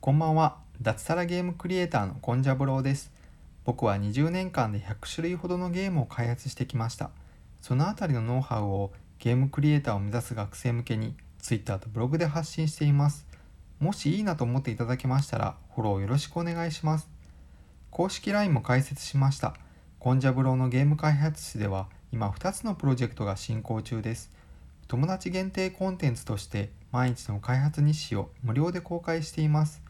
こんばんは。脱サラゲームクリエイターのコンジャブローです。僕は20年間で100種類ほどのゲームを開発してきました。そのあたりのノウハウをゲームクリエイターを目指す学生向けに Twitter とブログで発信しています。もしいいなと思っていただけましたらフォローよろしくお願いします。公式 LINE も開設しました。コンジャブローのゲーム開発室では今2つのプロジェクトが進行中です。友達限定コンテンツとして毎日の開発日誌を無料で公開しています。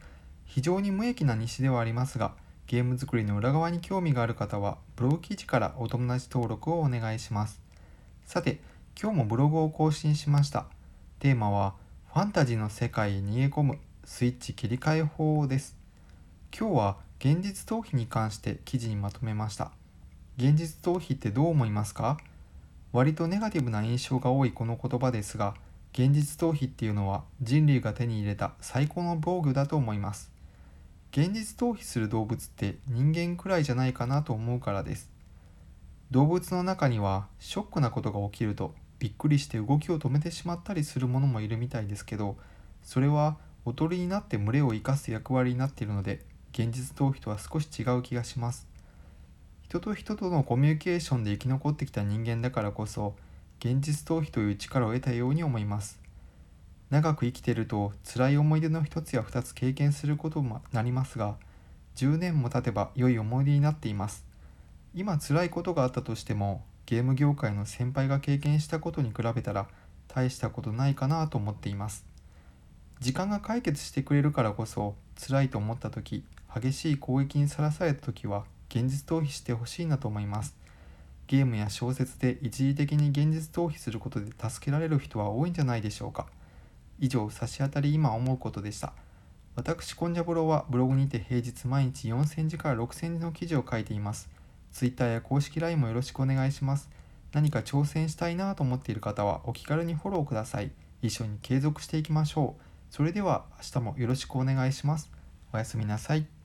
非常に無益な日誌ではありますがゲーム作りの裏側に興味がある方はブログ記事からお友達登録をお願いします。さて今日もブログを更新しました。テーマはファンタジーの世界へ逃げ込むスイッチ切り替え法です。今日は現実逃避に関して記事にまとめました。現実逃避ってどう思いますか？割とネガティブな印象が多いこの言葉ですが現実逃避っていうのは人類が手に入れた最高の防具だと思います。現実逃避する動物って人間くらいじゃないかなと思うからです。動物の中にはショックなことが起きるとびっくりして動きを止めてしまったりするものもいるみたいですけどそれはおとりになって群れを生かす役割になっているので現実逃避とは少し違う気がします。人と人とのコミュニケーションで生き残ってきた人間だからこそ現実逃避という力を得たように思います。長く生きてると辛い思い出の一つや二つ経験することもなりますが10年も経てば良い思い出になっています。今辛いことがあったとしてもゲーム業界の先輩が経験したことに比べたら大したことないかなと思っています。時間が解決してくれるからこそ辛いと思った時激しい攻撃にさらされた時は現実逃避してほしいなと思います。ゲームや小説で一時的に現実逃避することで助けられる人は多いんじゃないでしょうか。以上差し当たり今思うことでした。私コンジャボロはブログにて平日毎日4000字から6000字の記事を書いています。Twitter や公式 LINE もよろしくお願いします。何か挑戦したいなと思っている方はお気軽にフォローください。一緒に継続していきましょう。それでは明日もよろしくお願いします。おやすみなさい。